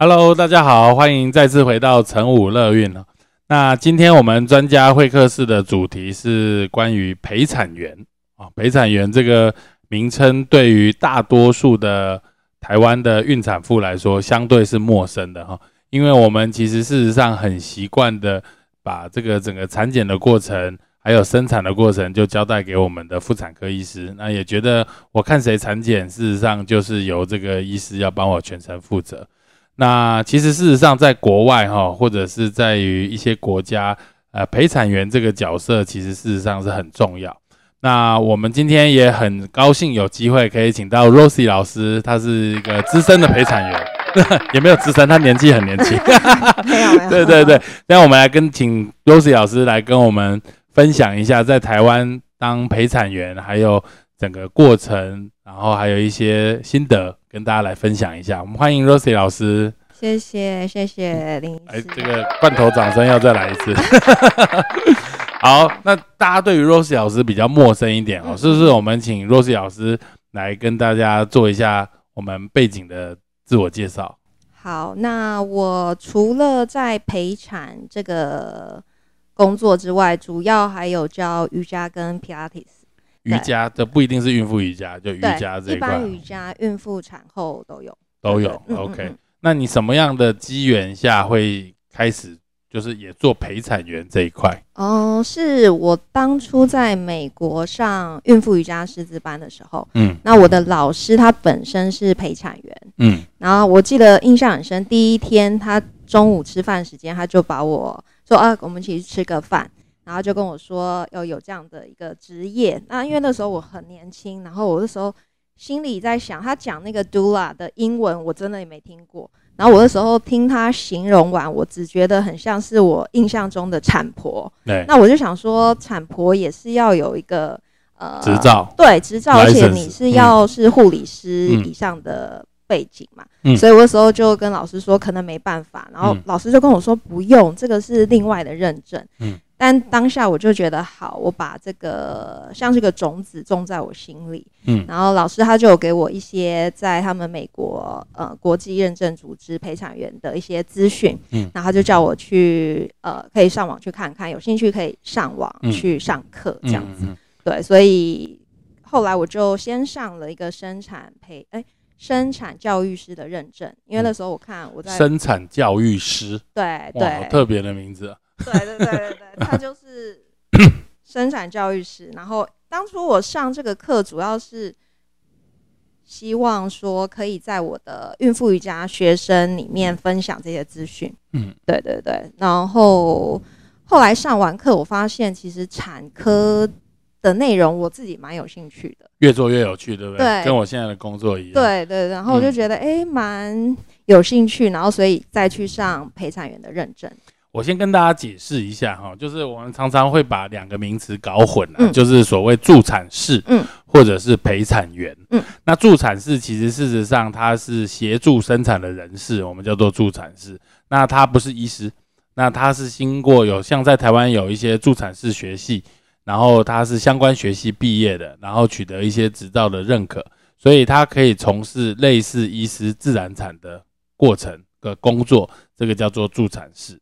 Hello，大家好，欢迎再次回到成武乐运。那今天我们专家会客室的主题是关于陪产员啊，陪产员这个名称对于大多数的台湾的孕产妇来说，相对是陌生的哈，因为我们其实事实上很习惯的把这个整个产检的过程，还有生产的过程，就交代给我们的妇产科医师，那也觉得我看谁产检，事实上就是由这个医师要帮我全程负责。那其实事实上，在国外哈，或者是在于一些国家，呃，陪产员这个角色其实事实上是很重要。那我们今天也很高兴有机会可以请到 Rosie 老师，他是一个资深的陪产员，也没有资深，他年纪很年轻。没有没有。对对对，那我们来跟请 Rosie 老师来跟我们分享一下，在台湾当陪产员，还有整个过程，然后还有一些心得。跟大家来分享一下，我们欢迎 Rosie 老师。谢谢谢谢林哎，这个罐头掌声要再来一次。好，那大家对于 Rosie 老师比较陌生一点哦，是不是？我们请 Rosie 老师来跟大家做一下我们背景的自我介绍。好，那我除了在陪产这个工作之外，主要还有教瑜伽跟 Pilates。瑜伽这不一定是孕妇瑜伽，就瑜伽这一块。一般瑜伽，孕妇产后都有。都有，OK。那你什么样的机缘下会开始，就是也做陪产员这一块？哦，是我当初在美国上孕妇瑜伽师资班的时候，嗯，那我的老师他本身是陪产员，嗯，然后我记得印象很深，第一天他中午吃饭时间，他就把我说啊，我们一起去吃个饭。然后就跟我说要有这样的一个职业，那因为那时候我很年轻，然后我那时候心里在想，他讲那个 doula 的英文我真的也没听过，然后我那时候听他形容完，我只觉得很像是我印象中的产婆。对，那我就想说，产婆也是要有一个呃执照，对，执照，而且你是要是护理师以上的背景嘛，所以我那时候就跟老师说，可能没办法，然后老师就跟我说不用，这个是另外的认证。嗯。但当下我就觉得好，我把这个像是个种子种在我心里，嗯，然后老师他就有给我一些在他们美国呃国际认证组织陪产员的一些资讯，嗯，然后他就叫我去呃可以上网去看看，有兴趣可以上网去上课这样子，对，所以后来我就先上了一个生产陪哎生产教育师的认证，因为那时候我看我在生产教育师，对对，特别的名字。对对对对对，他就是生产教育师。然后当初我上这个课，主要是希望说可以在我的孕妇瑜伽学生里面分享这些资讯。嗯，对对对。然后后来上完课，我发现其实产科的内容我自己蛮有兴趣的，越做越有趣，对不对？对，跟我现在的工作一样。对对，然后我就觉得哎，蛮有兴趣，然后所以再去上陪产员的认证。我先跟大家解释一下哈，就是我们常常会把两个名词搞混了，就是所谓助产士，嗯，或者是陪产员，嗯，那助产士其实事实上他是协助生产的人士，我们叫做助产士，那他不是医师，那他是经过有像在台湾有一些助产士学系，然后他是相关学系毕业的，然后取得一些执照的认可，所以他可以从事类似医师自然产的过程的工作，这个叫做助产士。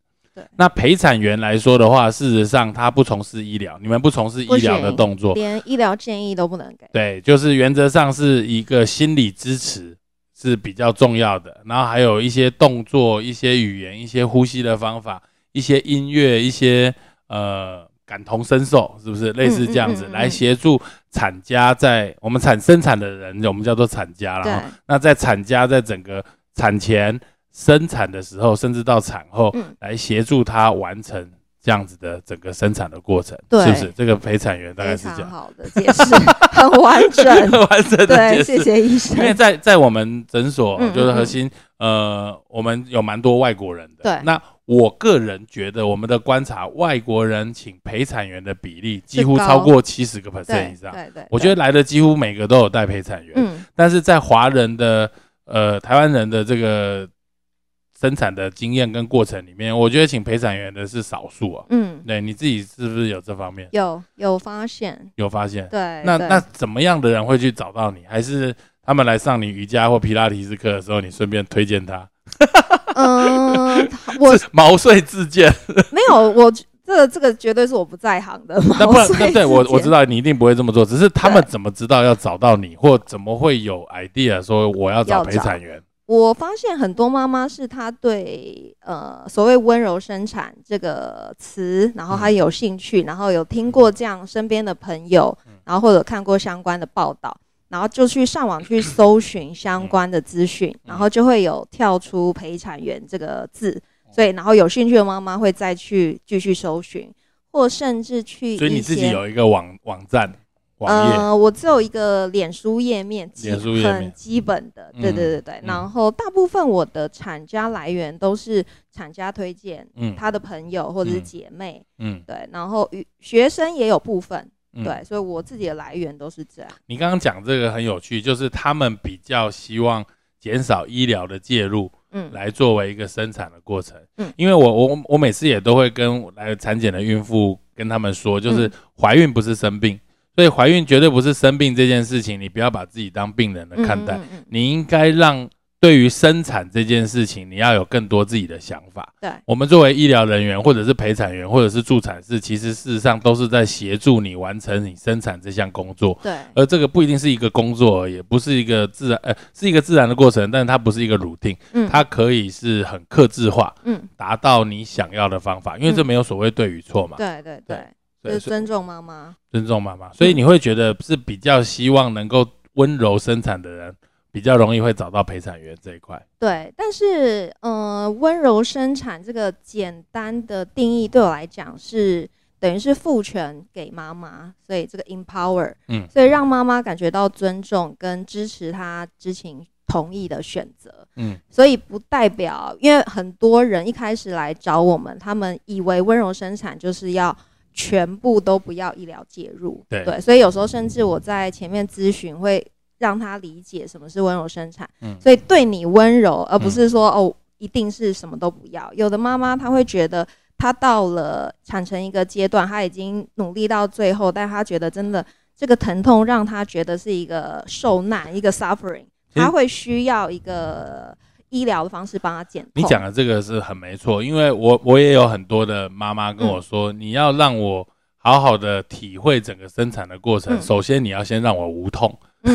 那陪产员来说的话，事实上他不从事医疗，你们不从事医疗的动作，连医疗建议都不能给。对，就是原则上是一个心理支持是比较重要的，然后还有一些动作、一些语言、一些呼吸的方法、一些音乐、一些呃感同身受，是不是类似这样子来协助产家在我们产生产的人，我们叫做产家了。那在产家在整个产前。生产的时候，甚至到产后，来协助他完成这样子的整个生产的过程，是不是？这个陪产员大概是这样。好的解释，很完整，很 完整的解释。谢谢医生。因为在在我们诊所，就是核心，呃，我们有蛮多外国人的。对。那我个人觉得，我们的观察，外国人请陪产员的比例几乎超过七十个 percent 以上。对对。我觉得来的几乎每个都有带陪产员。嗯。但是在华人的呃台湾人的这个生产的经验跟过程里面，我觉得请陪产员的是少数啊。嗯。对，你自己是不是有这方面？有有发现。有发现。对。那那怎么样的人会去找到你？还是？他们来上你瑜伽或皮拉提斯课的时候，你顺便推荐他。嗯，我毛遂自荐。没有，我这个这个绝对是我不在行的。那不然，那对我我知道你一定不会这么做。只是他们怎么知道要找到你，或怎么会有 idea 说我要找陪产员？我发现很多妈妈是她对呃所谓温柔生产这个词，然后她有兴趣，然后有听过这样身边的朋友，然后或者看过相关的报道。然后就去上网去搜寻相关的资讯，然后就会有跳出陪产员这个字，所以然后有兴趣的妈妈会再去继续搜寻，或甚至去。所以你自己有一个网网站网页？呃，我只有一个脸书页面，脸书页面很基本的，对对对对。然后大部分我的产家来源都是产家推荐，嗯，他的朋友或者是姐妹，嗯，对。然后与学生也有部分。对，所以我自己的来源都是这样。你刚刚讲这个很有趣，就是他们比较希望减少医疗的介入，嗯，来作为一个生产的过程，嗯，因为我我我每次也都会跟来产检的孕妇跟他们说，就是怀孕不是生病，所以怀孕绝对不是生病这件事情，你不要把自己当病人的看待，你应该让。对于生产这件事情，你要有更多自己的想法。对，我们作为医疗人员，或者是陪产员，或者是助产士，其实事实上都是在协助你完成你生产这项工作。对，而这个不一定是一个工作，也不是一个自然，呃，是一个自然的过程，但是它不是一个 routine，嗯，它可以是很克制化，嗯，达到你想要的方法，因为这没有所谓对与错嘛。对对。对，就是尊重妈妈，尊重妈妈，所以你会觉得是比较希望能够温柔生产的人。比较容易会找到陪产员这一块，对，但是呃，温柔生产这个简单的定义对我来讲是等于是赋权给妈妈，所以这个 empower，嗯，所以让妈妈感觉到尊重跟支持她知情同意的选择，嗯，所以不代表，因为很多人一开始来找我们，他们以为温柔生产就是要全部都不要医疗介入，对，所以有时候甚至我在前面咨询会。让他理解什么是温柔生产，嗯，所以对你温柔，而不是说哦，一定是什么都不要。有的妈妈她会觉得，她到了产程一个阶段，她已经努力到最后，但她觉得真的这个疼痛让她觉得是一个受难，一个 suffering，她会需要一个医疗的方式帮他减痛。你讲的这个是很没错，因为我我也有很多的妈妈跟我说，你要让我好好的体会整个生产的过程，首先你要先让我无痛。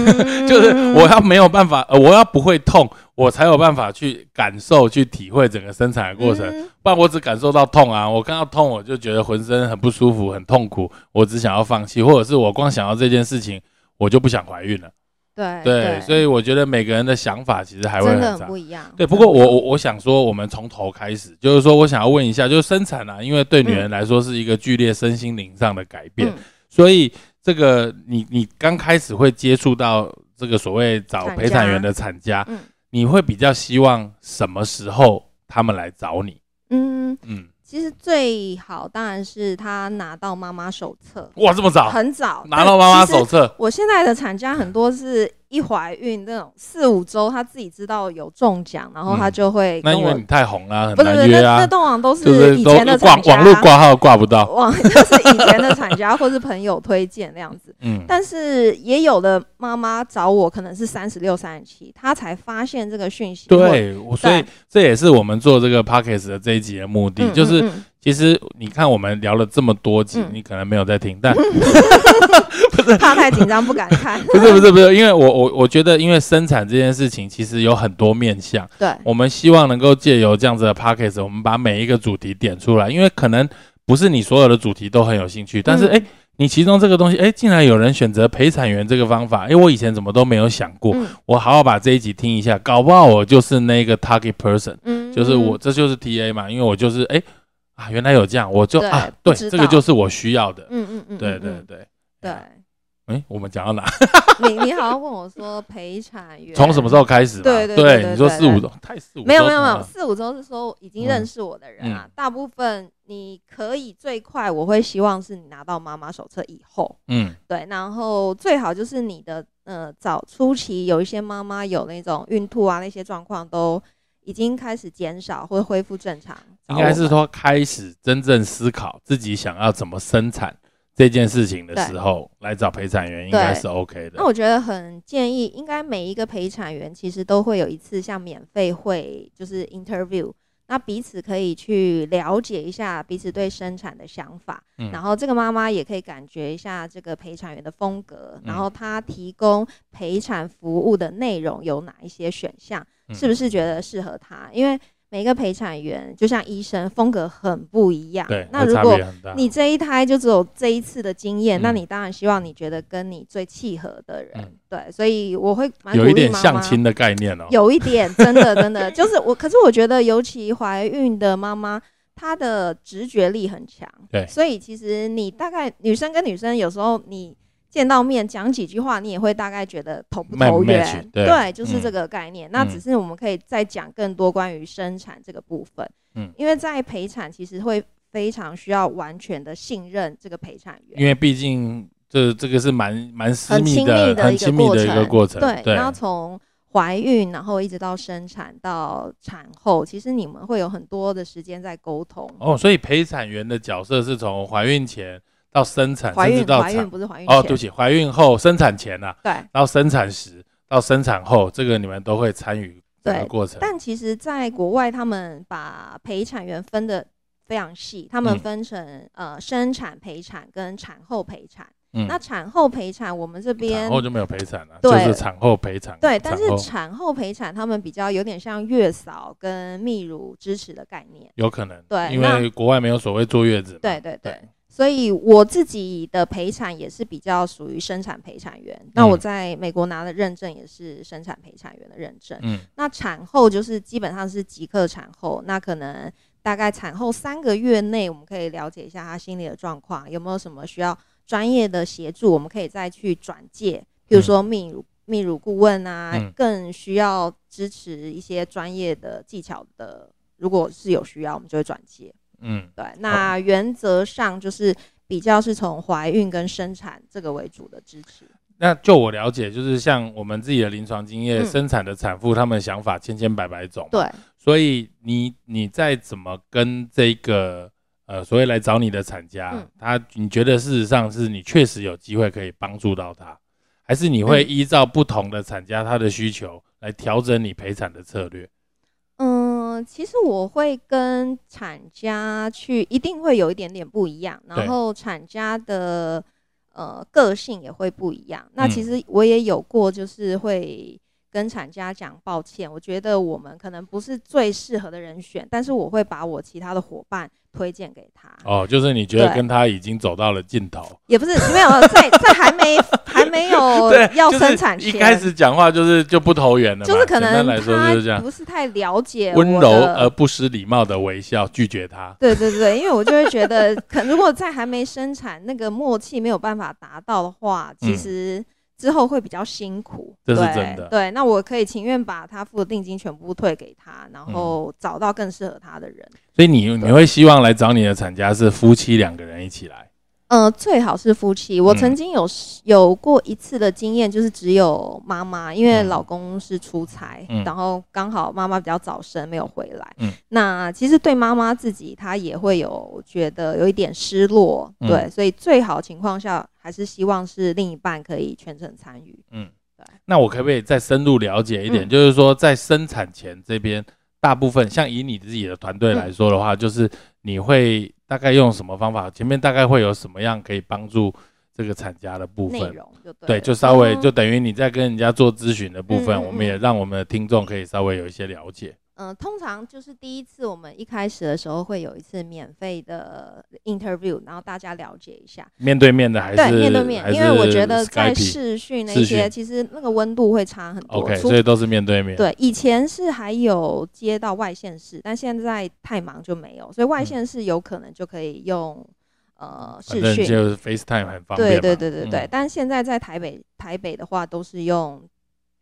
就是我要没有办法，呃，我要不会痛，我才有办法去感受、去体会整个生产的过程。不然我只感受到痛啊，我看到痛我就觉得浑身很不舒服、很痛苦，我只想要放弃，或者是我光想到这件事情，我就不想怀孕了。对对，所以我觉得每个人的想法其实还会很不一样。对，不过我我我想说，我们从头开始，就是说我想要问一下，就是生产啊，因为对女人来说是一个剧烈身心灵上的改变，所以。这个你你刚开始会接触到这个所谓找陪产员的产家，你会比较希望什么时候他们来找你？嗯嗯，其实最好当然是他拿到妈妈手册。哇，这么早？很早拿到妈妈手册。我现在的产家很多是。一怀孕那种四五周，她自己知道有中奖，然后她就会。那因为你太红了，很难约啊。那通常都是以前的产家，网络挂号挂不到。网就是以前的产家或是朋友推荐那样子。嗯。但是也有的妈妈找我，可能是三十六、三十七，她才发现这个讯息。对，所以这也是我们做这个 p o c k e t 的这一集的目的，就是。其实你看，我们聊了这么多集，你可能没有在听，但 不是怕太紧张不敢看。不是不是不是，因为我我我觉得，因为生产这件事情其实有很多面向。对，我们希望能够借由这样子的 p o c k e t 我们把每一个主题点出来，因为可能不是你所有的主题都很有兴趣，但是哎，你其中这个东西，哎，竟然有人选择陪产员这个方法，哎，我以前怎么都没有想过，我好好把这一集听一下，搞不好我就是那个 target person，嗯，就是我这就是 TA 嘛，因为我就是哎。啊，原来有这样，我就啊，对，这个就是我需要的。嗯嗯嗯，对对对对，哎，我们讲到哪？你你好像问我说陪产员。从什么时候开始？对对对，你说四五周，太四五没有没有没有，四五周是说已经认识我的人啊。大部分你可以最快，我会希望是你拿到妈妈手册以后，嗯，对，然后最好就是你的呃早初期有一些妈妈有那种孕吐啊那些状况都已经开始减少或恢复正常，应该是说开始真正思考自己想要怎么生产。这件事情的时候来找陪产员应该是 OK 的。那我觉得很建议，应该每一个陪产员其实都会有一次像免费会，就是 interview，那彼此可以去了解一下彼此对生产的想法，然后这个妈妈也可以感觉一下这个陪产员的风格，然后她提供陪产服务的内容有哪一些选项，是不是觉得适合她？因为每个陪产员就像医生，风格很不一样。对，那如果你这一胎就只有这一次的经验，那你当然希望你觉得跟你最契合的人。对，所以我会有一点相亲的概念哦。有一点，真的真的就是我，可是我觉得尤其怀孕的妈妈，她的直觉力很强。对，所以其实你大概女生跟女生有时候你。见到面讲几句话，你也会大概觉得投不投缘，对，就是这个概念。那只是我们可以再讲更多关于生产这个部分，嗯，因为在陪产其实会非常需要完全的信任这个陪产员，因为毕竟这这个是蛮蛮私密的、很亲密的一个过程，对。然后从怀孕，然后一直到生产到产后，其实你们会有很多的时间在沟通。哦，所以陪产员的角色是从怀孕前。到生产，怀孕到产不是怀孕哦，对不起，怀孕后生产前呐，对，到生产时到生产后，这个你们都会参与这个过程。但其实，在国外，他们把陪产员分的非常细，他们分成呃生产陪产跟产后陪产。嗯，那产后陪产，我们这边产后就没有陪产了，就是产后陪产。对，但是产后陪产，他们比较有点像月嫂跟泌乳支持的概念，有可能。对，因为国外没有所谓坐月子。对对对。所以我自己的陪产也是比较属于生产陪产员，那我在美国拿的认证也是生产陪产员的认证。嗯，那产后就是基本上是即刻产后，那可能大概产后三个月内，我们可以了解一下他心理的状况，有没有什么需要专业的协助，我们可以再去转介，比如说泌乳泌乳顾问啊，更需要支持一些专业的技巧的，如果是有需要，我们就会转介。嗯，对，那原则上就是比较是从怀孕跟生产这个为主的支持。那就我了解，就是像我们自己的临床经验，生产的产妇他们想法千千百百种。对，所以你你再怎么跟这个呃所谓来找你的产家，他你觉得事实上是你确实有机会可以帮助到他，还是你会依照不同的产家他的需求来调整你陪产的策略？嗯，其实我会跟厂家去，一定会有一点点不一样，然后厂家的呃个性也会不一样。那其实我也有过，就是会。跟产家讲抱歉，我觉得我们可能不是最适合的人选，但是我会把我其他的伙伴推荐给他。哦，就是你觉得跟他已经走到了尽头，也不是没有在在还没还没有 要生产前，一开始讲话就是就不投缘了，就是可能来说就是这样，不是太了解，温柔而不失礼貌的微笑拒绝他。对对对，因为我就会觉得，可如果在还没生产那个默契没有办法达到的话，其实。之后会比较辛苦，这是真的。对，那我可以情愿把他付的定金全部退给他，然后找到更适合他的人。所以你你会希望来找你的产家是夫妻两个人一起来？呃，最好是夫妻。我曾经有有过一次的经验，就是只有妈妈，因为老公是出差，然后刚好妈妈比较早生，没有回来。嗯，那其实对妈妈自己，她也会有觉得有一点失落。对，所以最好情况下，还是希望是另一半可以全程参与。嗯，对。那我可不可以再深入了解一点？就是说，在生产前这边，大部分像以你自己的团队来说的话，就是你会。大概用什么方法？前面大概会有什么样可以帮助这个产家的部分？对，就稍微就等于你在跟人家做咨询的部分，我们也让我们的听众可以稍微有一些了解。嗯，通常就是第一次，我们一开始的时候会有一次免费的 interview，然后大家了解一下。面对面的还是对面对面？因为我觉得在视讯那些，其实那个温度会差很多。OK，所以都是面对面。对，以前是还有接到外线式，但现在太忙就没有，所以外线式有可能就可以用。呃视讯，就是 FaceTime 很方便。对对对对对。但现在在台北台北的话，都是用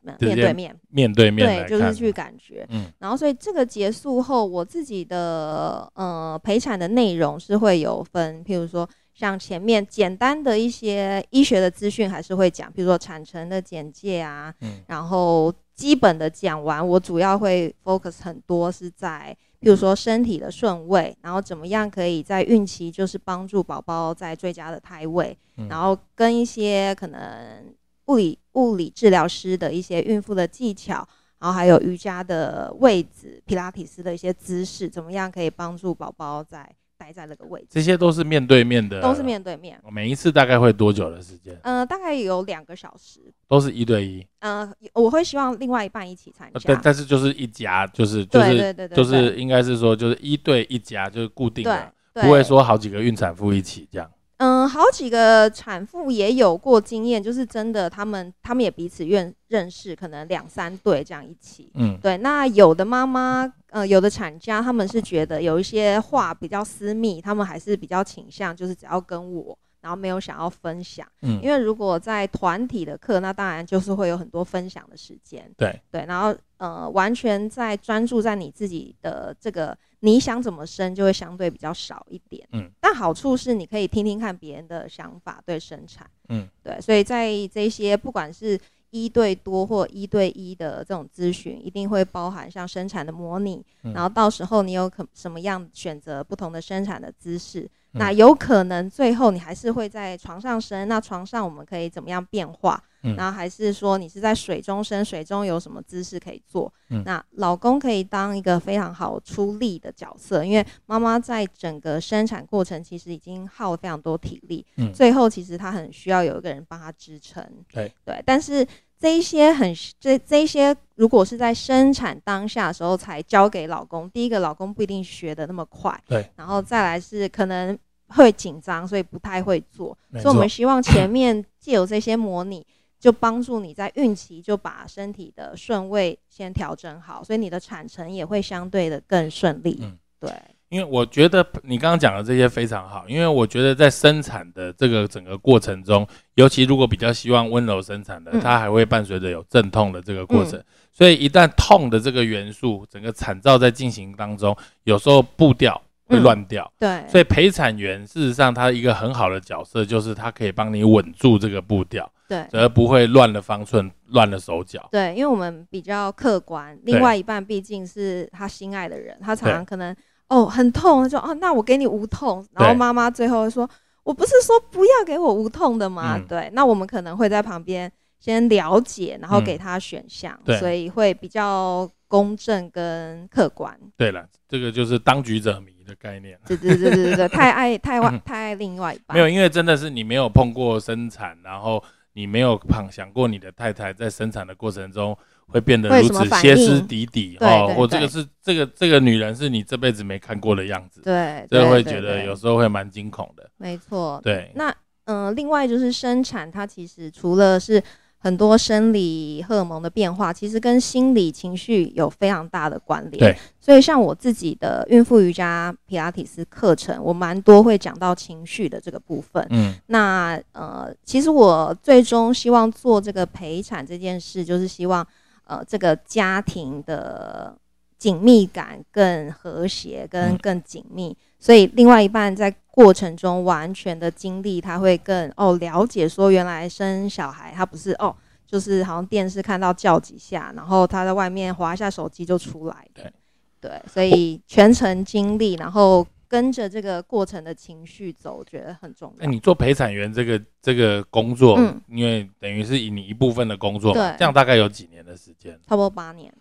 面对面面对面，对，就是去感觉。嗯。然后，所以这个结束后，我自己的呃陪产的内容是会有分，譬如说像前面简单的一些医学的资讯还是会讲，比如说产程的简介啊，嗯，然后基本的讲完，我主要会 focus 很多是在。譬如说身体的顺位，然后怎么样可以在孕期就是帮助宝宝在最佳的胎位，然后跟一些可能物理物理治疗师的一些孕妇的技巧，然后还有瑜伽的位置、皮拉提斯的一些姿势，怎么样可以帮助宝宝在。待在那个位置，这些都是面对面的，都是面对面。每一次大概会多久的时间？呃，大概有两个小时，都是一对一。呃，我会希望另外一半一起参加，但但是就是一家，就是就是就是应该是说就是一对一家，就是固定的，不会说好几个孕产妇一起这样。嗯，好几个产妇也有过经验，就是真的，他们他们也彼此认认识，可能两三对这样一起。嗯，对。那有的妈妈，呃，有的产家，他们是觉得有一些话比较私密，他们还是比较倾向就是只要跟我。然后没有想要分享，嗯，因为如果在团体的课，那当然就是会有很多分享的时间，对对，然后呃，完全在专注在你自己的这个你想怎么生，就会相对比较少一点，嗯，但好处是你可以听听看别人的想法对生产，嗯，对，所以在这些不管是一对多或一对一的这种咨询，一定会包含像生产的模拟，然后到时候你有可什么样选择不同的生产的姿势。那有可能最后你还是会在床上生，那床上我们可以怎么样变化？嗯，然后还是说你是在水中生，水中有什么姿势可以做？嗯，那老公可以当一个非常好出力的角色，因为妈妈在整个生产过程其实已经耗了非常多体力，嗯，最后其实她很需要有一个人帮她支撑。对对，但是。这一些很这这一些，如果是在生产当下的时候才交给老公，第一个老公不一定学的那么快，对，然后再来是可能会紧张，所以不太会做，所以我们希望前面借由这些模拟，就帮助你在孕期就把身体的顺位先调整好，所以你的产程也会相对的更顺利，嗯，对。因为我觉得你刚刚讲的这些非常好，因为我觉得在生产的这个整个过程中，尤其如果比较希望温柔生产的，它还会伴随着有阵痛的这个过程，所以一旦痛的这个元素，整个产照在进行当中，有时候步调会乱掉。对，所以陪产员事实上他一个很好的角色，就是他可以帮你稳住这个步调，对，而不会乱了方寸、乱了手脚。对，因为我们比较客观，另外一半毕竟是他心爱的人，他常常可能。哦，很痛，就哦，那我给你无痛。然后妈妈最后说：“我不是说不要给我无痛的吗？”对，那我们可能会在旁边先了解，然后给他选项，所以会比较公正跟客观。对了，这个就是当局者迷的概念。对对对对对，太爱太外太爱另外一半。没有，因为真的是你没有碰过生产，然后你没有想想过你的太太在生产的过程中。会变得如此歇斯底里哦，我这个是这个这个女人是你这辈子没看过的样子，对，这会觉得有时候会蛮惊恐的。没错，对。那嗯，另外就是生产，它其实除了是很多生理荷尔蒙的变化，其实跟心理情绪有非常大的关联。对。所以像我自己的孕妇瑜伽皮拉提斯课程，我蛮多会讲到情绪的这个部分。嗯。那呃，其实我最终希望做这个陪产这件事，就是希望。呃，这个家庭的紧密感更和谐，跟更紧密，所以另外一半在过程中完全的经历，他会更哦了解说，原来生小孩他不是哦，就是好像电视看到叫几下，然后他在外面划一下手机就出来。对对，所以全程经历，然后。跟着这个过程的情绪走，我觉得很重要。那，你做陪产员这个这个工作，嗯，因为等于是以你一部分的工作，对，这样大概有几年的时间？差不多八年。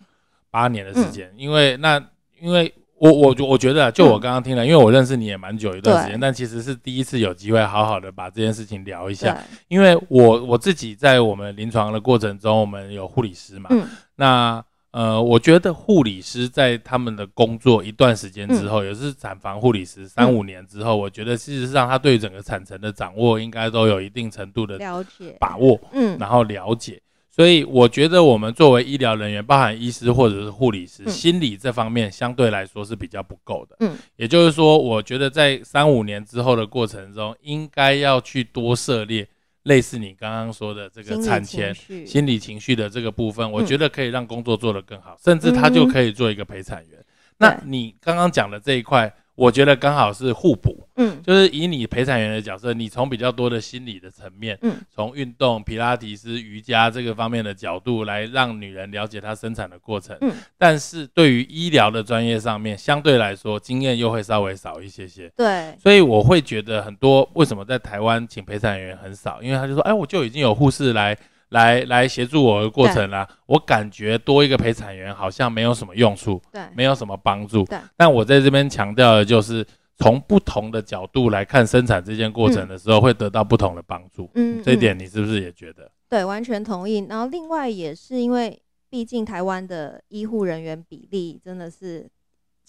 八年的时间，因为那因为我我我觉得，就我刚刚听了，因为我认识你也蛮久一段时间，但其实是第一次有机会好好的把这件事情聊一下。因为我我自己在我们临床的过程中，我们有护理师嘛，嗯，那。呃，我觉得护理师在他们的工作一段时间之后，也是产房护理师三五年之后，我觉得事实上他对整个产程的掌握应该都有一定程度的了解把握，嗯，然后了解。所以我觉得我们作为医疗人员，包含医师或者是护理师，心理这方面相对来说是比较不够的。嗯，也就是说，我觉得在三五年之后的过程中，应该要去多涉猎类似你刚刚说的这个产前心理情绪的这个部分，我觉得可以让工作做得更好，甚至他就可以做一个陪产员。那你刚刚讲的这一块。我觉得刚好是互补，嗯，就是以你陪产员的角色，你从比较多的心理的层面，嗯，从运动、皮拉提斯、瑜伽这个方面的角度来让女人了解她生产的过程，嗯，但是对于医疗的专业上面，相对来说经验又会稍微少一些些，对，所以我会觉得很多为什么在台湾请陪产员很少，因为他就说，哎，我就已经有护士来。来来协助我的过程啦，我感觉多一个陪产员好像没有什么用处，对，没有什么帮助。对，但我在这边强调的就是从不同的角度来看生产这件过程的时候，会得到不同的帮助。嗯，这一点你是不是也觉得？对，完全同意。然后另外也是因为，毕竟台湾的医护人员比例真的是。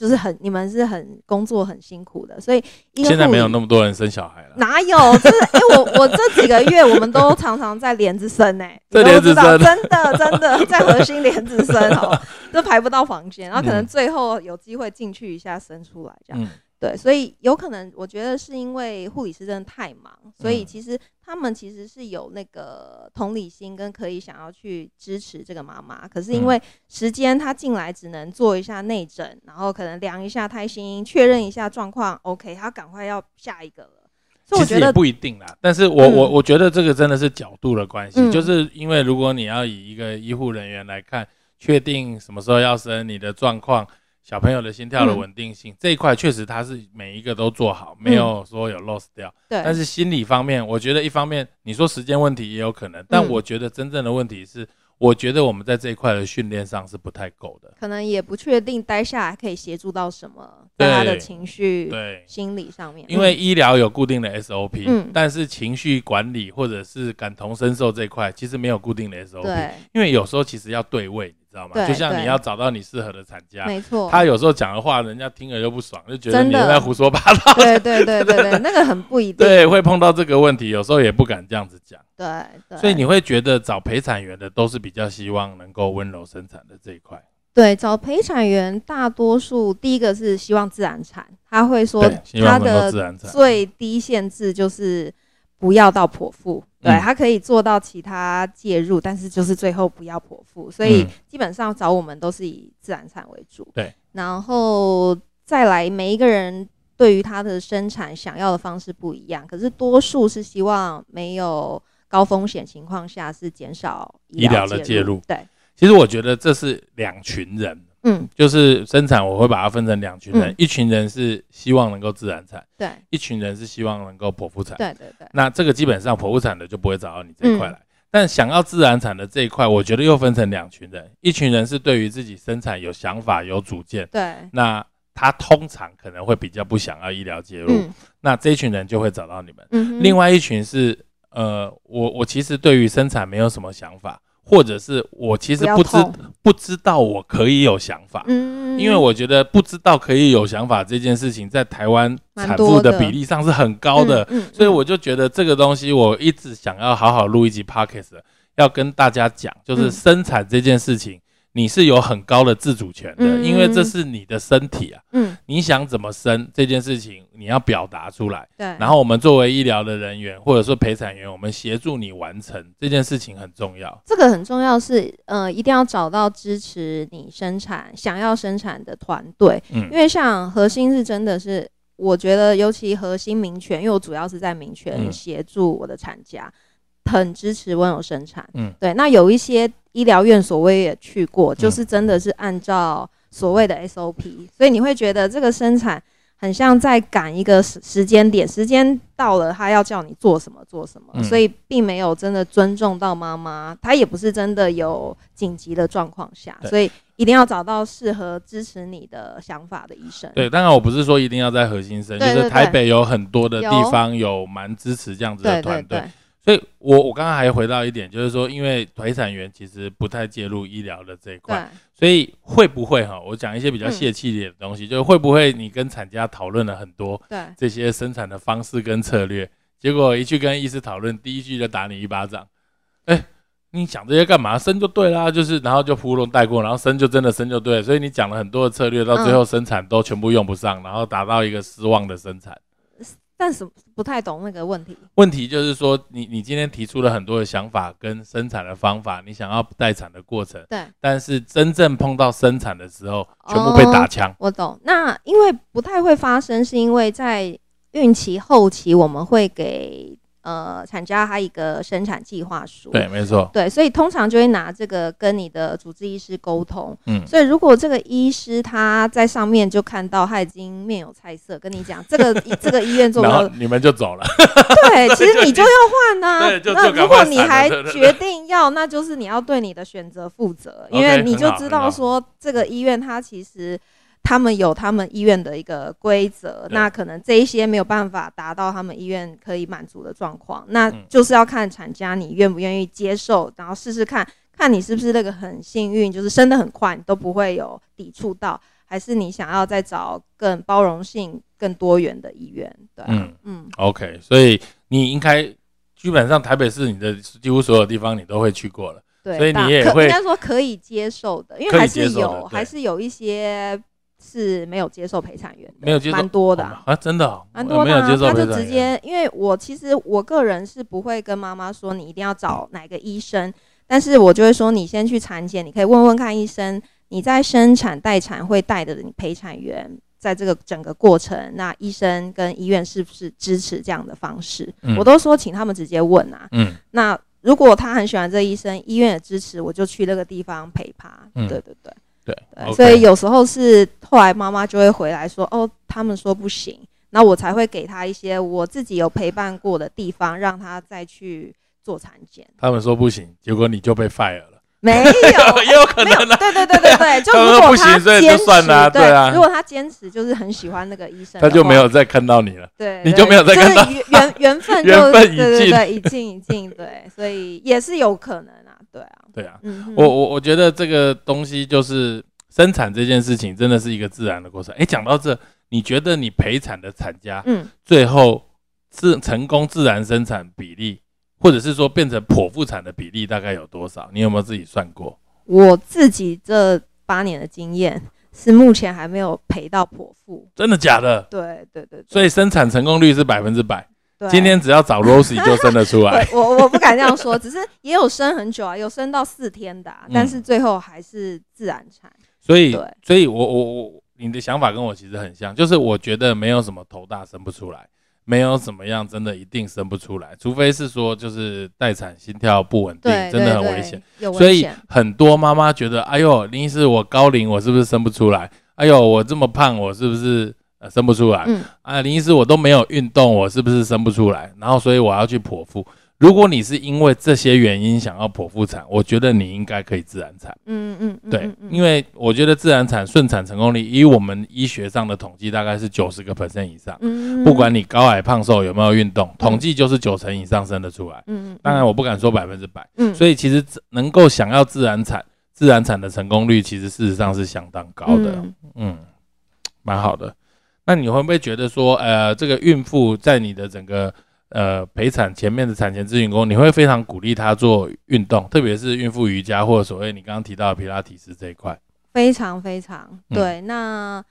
就是很，你们是很工作很辛苦的，所以现在没有那么多人生小孩了。哪有？就是哎，我我这几个月我们都常常在连着生哎，这连着生，真的真的在核心连着生哦，都排不到房间，然后可能最后有机会进去一下生出来这样。对，所以有可能，我觉得是因为护理师真的太忙，所以其实他们其实是有那个同理心跟可以想要去支持这个妈妈，可是因为时间他进来只能做一下内诊，然后可能量一下胎心，确认一下状况，OK，他赶快要下一个了。其实也不一定啦，但是我我我觉得这个真的是角度的关系，就是因为如果你要以一个医护人员来看，确定什么时候要生，你的状况。小朋友的心跳的稳定性这一块确实他是每一个都做好，没有说有 loss 掉。对。但是心理方面，我觉得一方面你说时间问题也有可能，但我觉得真正的问题是，我觉得我们在这一块的训练上是不太够的。可能也不确定待下来可以协助到什么，大家的情绪、对心理上面。因为医疗有固定的 SOP，嗯，但是情绪管理或者是感同身受这一块其实没有固定的 SOP。对。因为有时候其实要对位。知道吗？就像你要找到你适合的产家，没错。他有时候讲的话，人家听了又不爽，就觉得你在胡说八道。对对对对对，那个很不一定。对，会碰到这个问题，有时候也不敢这样子讲。对，所以你会觉得找陪产员的都是比较希望能够温柔生产的这一块。对，找陪产员大多数第一个是希望自然产，他会说他的最低限制就是不要到剖腹。对，他可以做到其他介入，但是就是最后不要剖腹，所以基本上找我们都是以自然产为主。对，然后再来，每一个人对于他的生产想要的方式不一样，可是多数是希望没有高风险情况下是减少医疗的介入。对，其实我觉得这是两群人。嗯，就是生产，我会把它分成两群人，一群人是希望能够自然产，对；一群人是希望能够剖腹产，对对对。那这个基本上剖腹产的就不会找到你这一块来，但想要自然产的这一块，我觉得又分成两群人，一群人是对于自己生产有想法、有主见，对。那他通常可能会比较不想要医疗介入，那这一群人就会找到你们。嗯。另外一群是，呃，我我其实对于生产没有什么想法。或者是我其实不知不知道我可以有想法，嗯，因为我觉得不知道可以有想法这件事情在台湾产妇的比例上是很高的，所以我就觉得这个东西我一直想要好好录一集 podcast，要跟大家讲，就是生产这件事情。你是有很高的自主权的，因为这是你的身体啊。嗯，你想怎么生这件事情，你要表达出来。对。然后我们作为医疗的人员或者说陪产员，我们协助你完成这件事情很重要。这个很重要是，呃，一定要找到支持你生产、想要生产的团队。嗯。因为像核心是真的是，我觉得尤其核心民权，因为我主要是在民权协助我的产家。很支持温柔生产，嗯，对。那有一些医疗院所，我也去过，就是真的是按照所谓的 SOP，所以你会觉得这个生产很像在赶一个时时间点，时间到了，他要叫你做什么做什么，所以并没有真的尊重到妈妈，他也不是真的有紧急的状况下，所以一定要找到适合支持你的想法的医生。对，当然我不是说一定要在核心生，就是台北有很多的地方有。蛮支持这样子的团队。所以，我我刚刚还回到一点，就是说，因为陪产员其实不太介入医疗的这一块，所以会不会哈？我讲一些比较泄气一点的东西，就是会不会你跟产家讨论了很多这些生产的方式跟策略，结果一去跟医师讨论，第一句就打你一巴掌，哎，你讲这些干嘛？生就对啦，就是然后就糊弄带过，然后生就真的生就对。所以你讲了很多的策略，到最后生产都全部用不上，然后达到一个失望的生产。但是不太懂那个问题。问题就是说，你你今天提出了很多的想法跟生产的方法，你想要待产的过程，对。但是真正碰到生产的时候，全部被打枪。我懂。那因为不太会发生，是因为在孕期后期，我们会给。呃，产家还有一个生产计划书，对，没错，对，所以通常就会拿这个跟你的主治医师沟通，嗯，所以如果这个医师他在上面就看到他已经面有菜色，跟你讲这个 这个医院做了，你们就走了，对，其实你就要换呢，那如果你还决定要，那就是你要对你的选择负责，因为你就知道说这个医院它其实。他们有他们医院的一个规则，那可能这一些没有办法达到他们医院可以满足的状况，那就是要看产家你愿不愿意接受，然后试试看看你是不是那个很幸运，就是生的很快，你都不会有抵触到，还是你想要再找更包容性、更多元的医院？对，嗯嗯，OK，所以你应该基本上台北市你的几乎所有地方你都会去过了，对，所以你也会应该说可以接受的，因为还是有还是有一些。是没有接受陪产员，没有接受，蛮多的啊，真的，蛮多的。没有接受他就直接，因为我其实我个人是不会跟妈妈说你一定要找哪个医生，但是我就会说你先去产检，你可以问问看医生，你在生产待产会带的你陪产员，在这个整个过程，那医生跟医院是不是支持这样的方式？我都说请他们直接问啊。嗯，那如果他很喜欢这医生，医院也支持，我就去那个地方陪他。对对对。对，所以有时候是后来妈妈就会回来说：“哦，他们说不行，那我才会给他一些我自己有陪伴过的地方，让他再去做产检。”他们说不行，结果你就被 fire 了。没有，也有可能。对对对对对，就如果他坚持，对啊，如果他坚持就是很喜欢那个医生，他就没有再看到你了。对，你就没有再看到缘缘分，缘分已尽，已尽已尽。对，所以也是有可能啊。对啊。我我我觉得这个东西就是。生产这件事情真的是一个自然的过程。哎，讲到这，你觉得你陪产的产家，嗯，最后自成功自然生产比例，或者是说变成剖腹产的比例大概有多少？你有没有自己算过？我自己这八年的经验是目前还没有陪到剖腹。真的假的？对对对。所以生产成功率是百分之百。今天只要找 Rosie 就生得出来。我我不敢这样说，只是也有生很久啊，有生到四天的，但是最后还是自然产。所以，所以我我我，你的想法跟我其实很像，就是我觉得没有什么头大生不出来，没有怎么样真的一定生不出来，除非是说就是待产心跳不稳定，真的很危险。所以很多妈妈觉得，哎呦，林医师我高龄，我是不是生不出来？哎呦，我这么胖，我是不是呃生不出来？嗯，啊，林医师我都没有运动，我是不是生不出来？然后所以我要去剖腹。如果你是因为这些原因想要剖腹产，我觉得你应该可以自然产。嗯嗯，对，因为我觉得自然产顺产成功率，以我们医学上的统计，大概是九十个 percent 以上。嗯不管你高矮胖瘦有没有运动，统计就是九成以上生得出来。嗯嗯。当然我不敢说百分之百。嗯。所以其实能够想要自然产，自然产的成功率其实事实上是相当高的。嗯。蛮好的。那你会不会觉得说，呃，这个孕妇在你的整个呃，陪产前面的产前咨询工，你会非常鼓励她做运动，特别是孕妇瑜伽或者所谓你刚刚提到的皮拉提斯这一块。非常非常对。那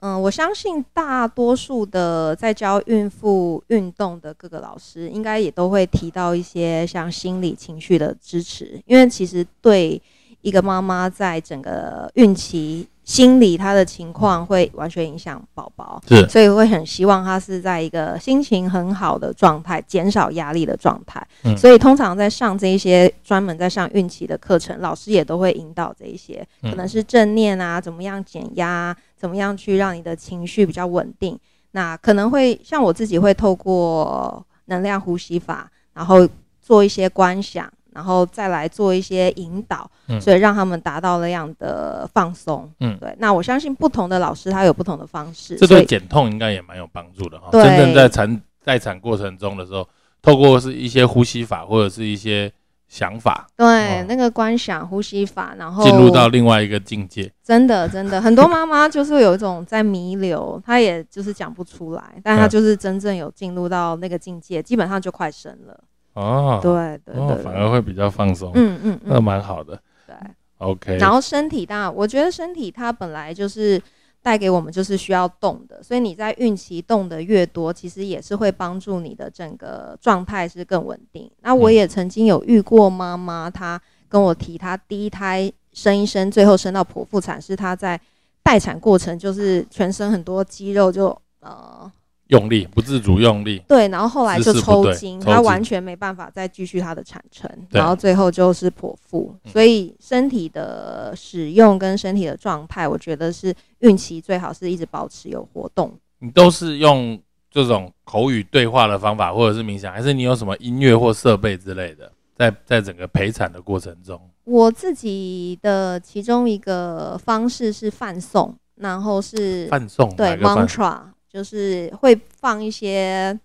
嗯，我相信大多数的在教孕妇运动的各个老师，应该也都会提到一些像心理情绪的支持，因为其实对一个妈妈在整个孕期。心理他的情况会完全影响宝宝，是，所以会很希望他是在一个心情很好的状态，减少压力的状态。嗯，所以通常在上这一些专门在上孕期的课程，老师也都会引导这一些，可能是正念啊，怎么样减压，怎么样去让你的情绪比较稳定。那可能会像我自己会透过能量呼吸法，然后做一些观想。然后再来做一些引导，所以让他们达到那样的放松。嗯，对。那我相信不同的老师他有不同的方式，这对减痛应该也蛮有帮助的哈。真正在产待产过程中的时候，透过是一些呼吸法或者是一些想法，对那个观想呼吸法，然后进入到另外一个境界。真的，真的，很多妈妈就是有一种在弥留，她也就是讲不出来，但她就是真正有进入到那个境界，基本上就快生了。哦，对对对，反而会比较放松。嗯嗯，那蛮好的。对，OK。然后身体当然，我觉得身体它本来就是带给我们就是需要动的，所以你在孕期动的越多，其实也是会帮助你的整个状态是更稳定。那我也曾经有遇过妈妈，她跟我提，她第一胎生一生，最后生到剖腹产，是她在待产过程就是全身很多肌肉就呃。用力不自主用力，对，然后后来就抽筋，他完全没办法再继续他的产程，然后最后就是剖腹。所以身体的使用跟身体的状态，我觉得是孕期最好是一直保持有活动。你都是用这种口语对话的方法，或者是冥想，还是你有什么音乐或设备之类的，在在整个陪产的过程中？我自己的其中一个方式是泛送，然后是泛诵，对，mantra。就是会放一些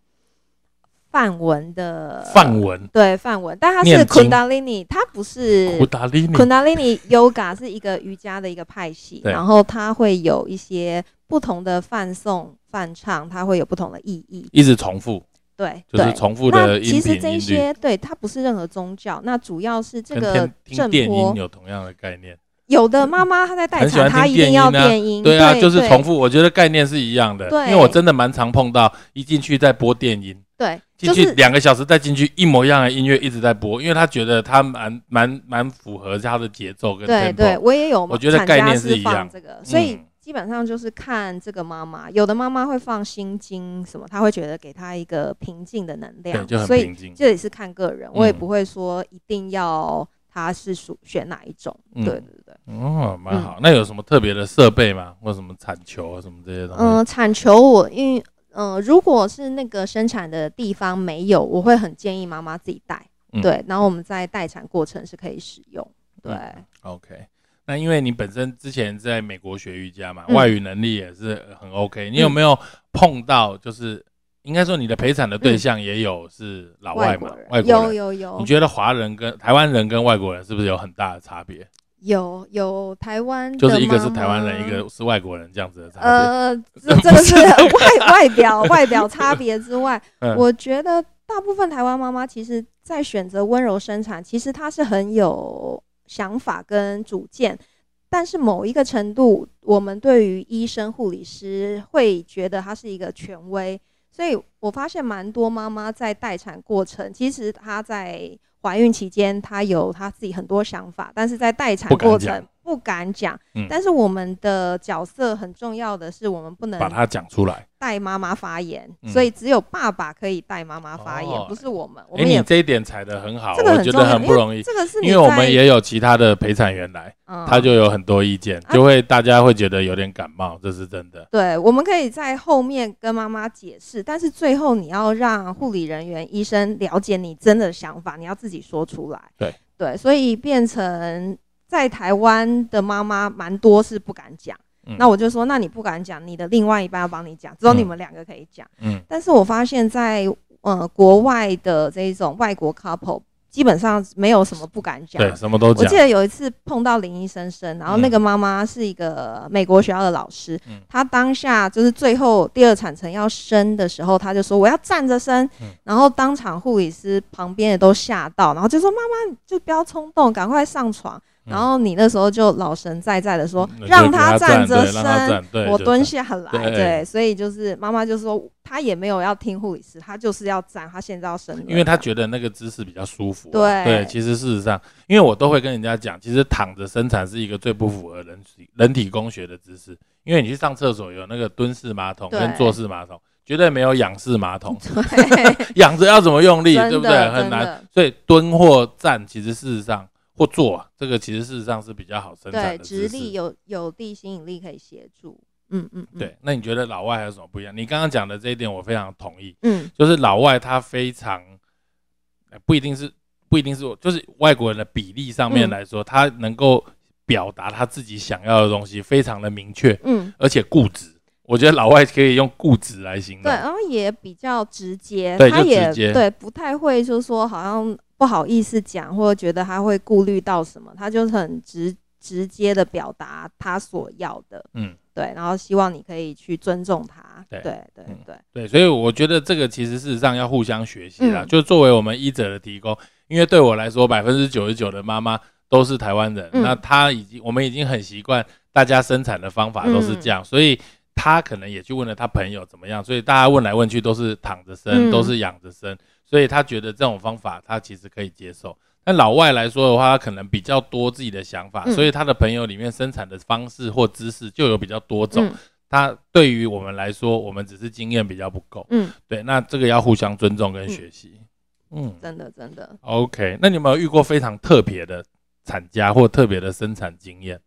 梵文的梵文，对梵文，但它是 Kundalini，它不是 Kundalini。Kundalini Yoga 是一个瑜伽的一个派系，然后它会有一些不同的泛诵、泛唱，它会有不同的意义，一直重复，对，就是重复的。其实这些对它不是任何宗教，那主要是这个正电音有同样的概念。有的妈妈她在待产，她一定要电音，对啊，就是重复。我觉得概念是一样的，因为我真的蛮常碰到，一进去在播电音，对，进去两个小时再进去一模一样的音乐一直在播，因为他觉得他蛮蛮蛮符合他的节奏跟对对，我也有，我觉得概念是一样。这个，所以基本上就是看这个妈妈，有的妈妈会放心经什么，她会觉得给她一个平静的能量，所以这也是看个人，我也不会说一定要。它是属选哪一种？对对对，哦，蛮好。那有什么特别的设备吗？或什么产球啊，什么这些东西？嗯，产球我因为嗯，如果是那个生产的地方没有，我会很建议妈妈自己带。对，然后我们在待产过程是可以使用。对，OK。那因为你本身之前在美国学瑜伽嘛，外语能力也是很 OK。你有没有碰到就是？应该说，你的陪产的对象也有是老外嘛？外国人有有有。你觉得华人跟台湾人跟外国人是不是有很大的差别？有有台湾，就是一个是台湾人，一个是外国人这样子的差别。呃，这这个是 外外表外表差别之外，我觉得大部分台湾妈妈其实，在选择温柔生产，其实她是很有想法跟主见，但是某一个程度，我们对于医生、护理师会觉得他是一个权威。所以我发现蛮多妈妈在待产过程，其实她在怀孕期间，她有她自己很多想法，但是在待产过程不敢讲。但是我们的角色很重要的是，我们不能把它讲出来。带妈妈发言，所以只有爸爸可以带妈妈发言，不是我们。哎，你这一点踩的很好，我觉得很不容易。这个是因为我们也有其他的陪产员来，他就有很多意见，就会大家会觉得有点感冒，这是真的。对，我们可以在后面跟妈妈解释，但是最后你要让护理人员、医生了解你真的想法，你要自己说出来。对对，所以变成在台湾的妈妈蛮多是不敢讲。那我就说，那你不敢讲，你的另外一半要帮你讲，只有你们两个可以讲。嗯，但是我发现，在呃国外的这一种外国 couple，基本上没有什么不敢讲，对，什么都讲。我记得有一次碰到林医生生，然后那个妈妈是一个美国学校的老师，她当下就是最后第二产程要生的时候，她就说我要站着生，然后当场护理师旁边也都吓到，然后就说妈妈就不要冲动，赶快上床。然后你那时候就老神在在的说，让他站着生，我蹲下来，对，所以就是妈妈就说，她也没有要听护理师，她就是要站，她现在要生，因为她觉得那个姿势比较舒服。对。对，其实事实上，因为我都会跟人家讲，其实躺着生产是一个最不符合人体人体工学的姿势，因为你去上厕所有那个蹲式马桶跟坐式马桶，绝对没有仰式马桶，仰着要怎么用力，对不对？很难，所以蹲或站，其实事实上。或坐，这个其实事实上是比较好生产的直立有有地心引力可以协助。嗯嗯，对。那你觉得老外还有什么不一样？你刚刚讲的这一点我非常同意。嗯，就是老外他非常不一定是不一定是就是外国人的比例上面来说，他能够表达他自己想要的东西非常的明确。嗯，而且固执。我觉得老外可以用固执来形容。对，然后也比较直接。对，就直接。对，不太会就是说好像。不好意思讲，或者觉得他会顾虑到什么，他就是很直直接的表达他所要的。嗯，对，然后希望你可以去尊重他。对对对对对，所以我觉得这个其实事实上要互相学习啦。就作为我们医者的提供，因为对我来说，百分之九十九的妈妈都是台湾人，那他已经我们已经很习惯大家生产的方法都是这样，所以他可能也去问了他朋友怎么样，所以大家问来问去都是躺着生，都是仰着生，所以他觉得这种方法他其实可以接受。但老外来说的话，他可能比较多自己的想法，所以他的朋友里面生产的方式或知识就有比较多种。他对于我们来说，我们只是经验比较不够。嗯，对，那这个要互相尊重跟学习。嗯，真的真的。OK，那你有没有遇过非常特别的产家或特别的生产经验？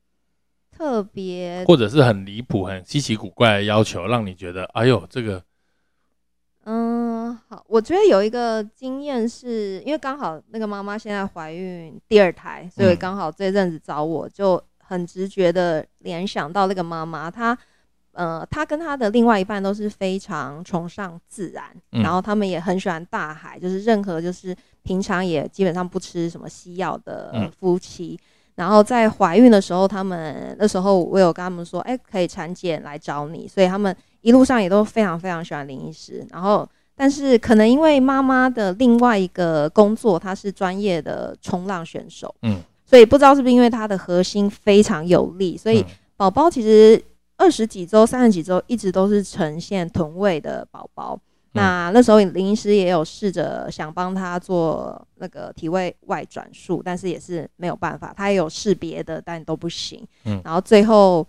特别，或者是很离谱、很稀奇古怪的要求，让你觉得，哎呦，这个，嗯，好，我觉得有一个经验是，因为刚好那个妈妈现在怀孕第二胎，所以刚好这阵子找我，就很直觉的联想到那个妈妈，她。呃，她跟她的另外一半都是非常崇尚自然，然后他们也很喜欢大海，就是任何就是平常也基本上不吃什么西药的夫妻。然后在怀孕的时候，他们那时候我有跟他们说，哎，可以产检来找你，所以他们一路上也都非常非常喜欢林医师。然后，但是可能因为妈妈的另外一个工作，她是专业的冲浪选手，嗯，所以不知道是不是因为她的核心非常有力，所以宝宝其实。二十几周、三十几周，一直都是呈现臀位的宝宝。那那时候林医师也有试着想帮他做那个体位外转术，但是也是没有办法。他也有试别的，但都不行。嗯，然后最后，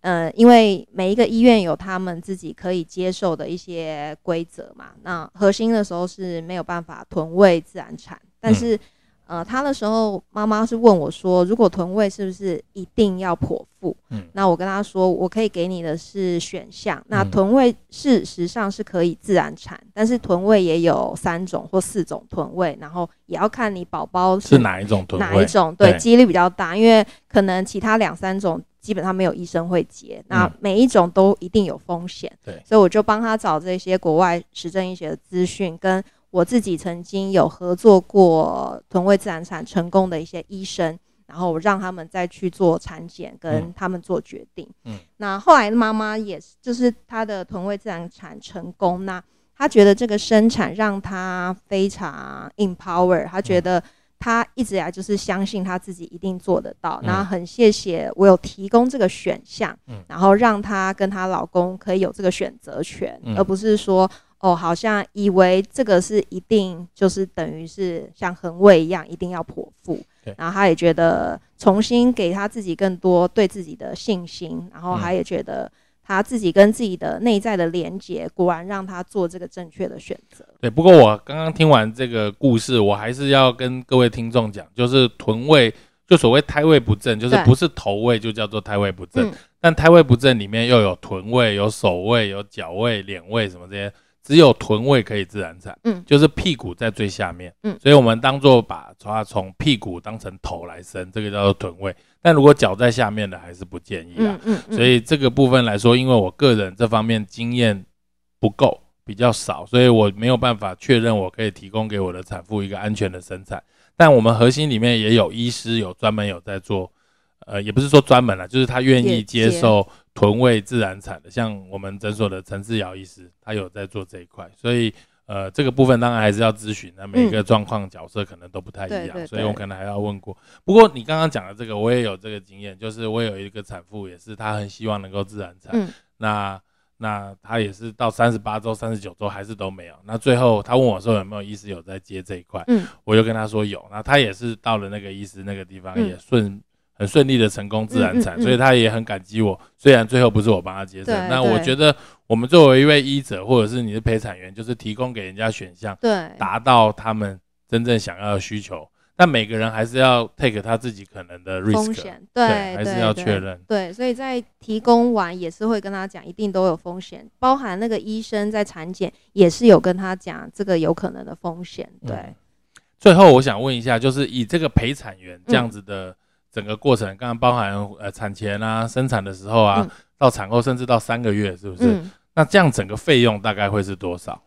呃，因为每一个医院有他们自己可以接受的一些规则嘛。那核心的时候是没有办法臀位自然产，但是。呃，他的时候，妈妈是问我说，如果臀位是不是一定要剖腹？嗯，那我跟他说，我可以给你的是选项。那臀位事实上是可以自然产，但是臀位也有三种或四种臀位，然后也要看你宝宝是哪一种臀哪一种，对，几率比较大，因为可能其他两三种基本上没有医生会接，那每一种都一定有风险。对，所以我就帮他找这些国外实证医学的资讯跟。我自己曾经有合作过臀位自然产成功的一些医生，然后让他们再去做产检，跟他们做决定。嗯，那后来妈妈也是，就是她的臀位自然产成功，那她觉得这个生产让她非常 empower，她觉得她一直以来就是相信她自己一定做得到。那很谢谢我有提供这个选项，嗯然后让她跟她老公可以有这个选择权，而不是说。哦，好像以为这个是一定，就是等于是像横位一样，一定要剖腹。然后他也觉得重新给他自己更多对自己的信心，然后他也觉得他自己跟自己的内在的连接，果然让他做这个正确的选择。对，不过我刚刚听完这个故事，我还是要跟各位听众讲，就是臀位，就所谓胎位不正，就是不是头位就叫做胎位不正。但胎位不正里面又有臀位、有手位、有脚位、脸位什么这些。只有臀位可以自然产，嗯，就是屁股在最下面，嗯，所以我们当做把它从屁股当成头来生，这个叫做臀位。但如果脚在下面的，还是不建议啊。嗯嗯。所以这个部分来说，因为我个人这方面经验不够，比较少，所以我没有办法确认我可以提供给我的产妇一个安全的生产。但我们核心里面也有医师有专门有在做，呃，也不是说专门了，就是他愿意接受。臀位自然产的，像我们诊所的陈志尧医师，他有在做这一块，所以呃，这个部分当然还是要咨询那每一个状况角色可能都不太一样，所以我可能还要问过。不过你刚刚讲的这个，我也有这个经验，就是我有一个产妇，也是她很希望能够自然产，那那她也是到三十八周、三十九周还是都没有，那最后她问我说有没有医师有在接这一块，嗯，我就跟她说有，那她也是到了那个医师那个地方也顺。很顺利的成功自然产，所以他也很感激我。虽然最后不是我帮他接生，那我觉得我们作为一位医者，或者是你是陪产员，就是提供给人家选项，对，达到他们真正想要的需求。但每个人还是要 take 他自己可能的 risk，风险，对，还是要确认。对，所以在提供完也是会跟他讲，一定都有风险，包含那个医生在产检也是有跟他讲这个有可能的风险。对。最后我想问一下，就是以这个陪产员这样子的。整个过程，刚刚包含呃产前啊、生产的时候啊，到产后甚至到三个月，是不是？那这样整个费用大概会是多少？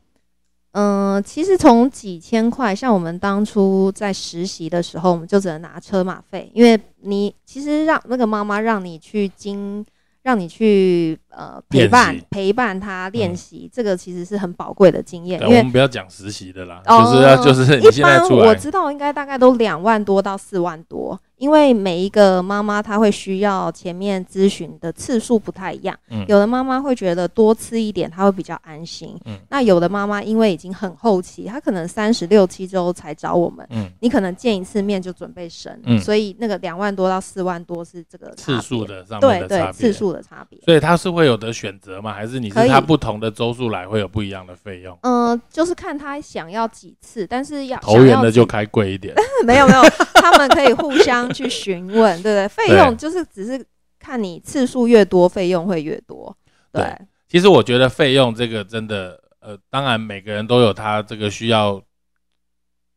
嗯，其实从几千块，像我们当初在实习的时候，我们就只能拿车马费，因为你其实让那个妈妈让你去经让你去呃陪伴陪伴她练习，这个其实是很宝贵的经验。我们不要讲实习的啦，就是要就是你现在出来，我知道应该大概都两万多到四万多。因为每一个妈妈她会需要前面咨询的次数不太一样，嗯，有的妈妈会觉得多吃一点她会比较安心，嗯，那有的妈妈因为已经很后期，她可能三十六七周才找我们，嗯，你可能见一次面就准备生，嗯，所以那个两万多到四万多是这个次数的上对对次数的差别，所以她是会有的选择吗？还是你是他不同的周数来会有不一样的费用？嗯，就是看她想要几次，但是要投缘的就开贵一点，没有没有，他们可以互相。去询问，对不对？费用就是只是看你次数越多，费用会越多。对，其实我觉得费用这个真的，呃，当然每个人都有他这个需要，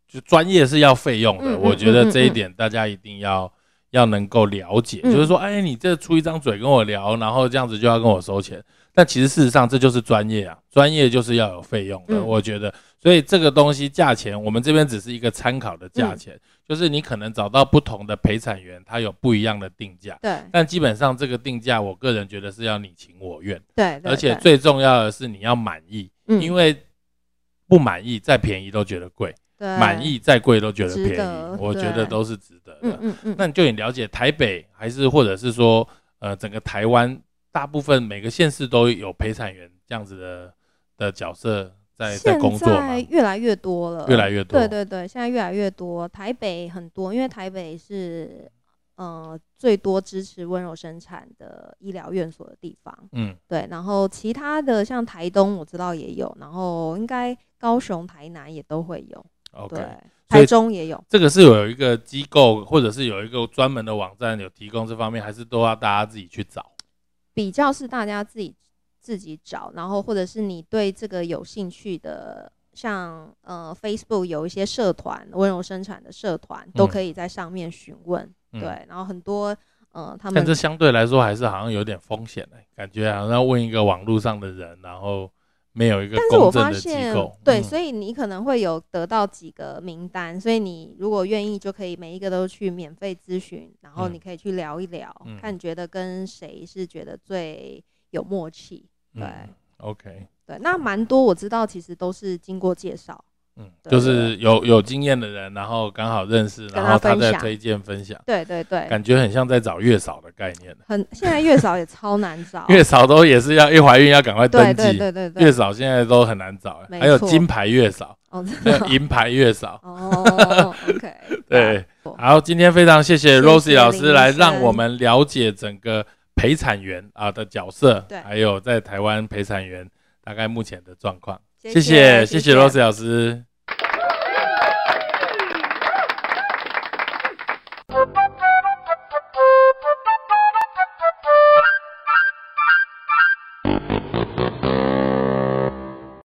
就专业是要费用的。我觉得这一点大家一定要要能够了解，就是说，哎，你这出一张嘴跟我聊，然后这样子就要跟我收钱。但其实事实上这就是专业啊，专业就是要有费用的。我觉得，所以这个东西价钱，我们这边只是一个参考的价钱。就是你可能找到不同的陪产员，他有不一样的定价。对。但基本上这个定价，我个人觉得是要你情我愿。对。而且最重要的是你要满意，因为不满意再便宜都觉得贵，满意再贵都觉得便宜。我觉得都是值得的。嗯嗯嗯。那你就你了解台北还是或者是说呃整个台湾大部分每个县市都有陪产员这样子的的角色。在在工作越来越多了，越来越多。对对对，现在越来越多。台北很多，因为台北是呃最多支持温柔生产的医疗院所的地方。嗯，对。然后其他的像台东，我知道也有。然后应该高雄、台南也都会有。OK，台中也有。这个是有一个机构，或者是有一个专门的网站有提供这方面，还是都要大家自己去找？比较是大家自己。自己找，然后或者是你对这个有兴趣的，像呃 Facebook 有一些社团，温柔生产的社团，都可以在上面询问。对，然后很多呃他们，但这相对来说还是好像有点风险的感觉，好像问一个网络上的人，然后没有一个公正的机构。对，所以你可能会有得到几个名单，所以你如果愿意，就可以每一个都去免费咨询，然后你可以去聊一聊，看你觉得跟谁是觉得最有默契。对，OK，对，那蛮多我知道，其实都是经过介绍，嗯，就是有有经验的人，然后刚好认识，然后他在推荐分享，对对对，感觉很像在找月嫂的概念，很现在月嫂也超难找，月嫂都也是要一怀孕要赶快登记，对对对，月嫂现在都很难找，还有金牌月嫂，哦，银牌月嫂，哦，OK，对，好，今天非常谢谢 Rosie 老师来让我们了解整个。陪产员啊的角色，对，还有在台湾陪产员大概目前的状况，谢谢谢谢罗斯老师。